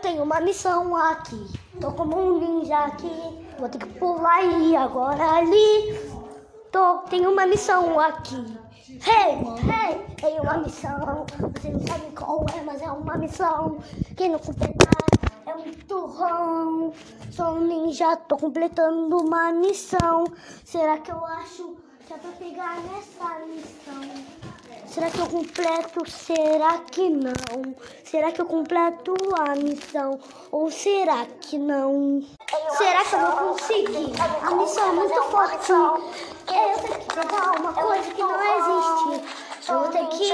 tenho uma missão aqui. Tô como um ninja aqui. Vou ter que pular e agora ali. Tô, tenho uma missão aqui. Hey, hey, tenho uma missão. Você não sabe qual é, mas é uma missão. Quem não completar é um turrão. Sou um ninja, tô completando uma missão. Será que eu acho que é pra pegar nessa? Será que eu completo? Será que não? Será que eu completo a missão? Ou será que não? Será que eu vou conseguir? A missão é muito forte. Eu tenho que provar uma coisa que não existe. Eu vou ter que.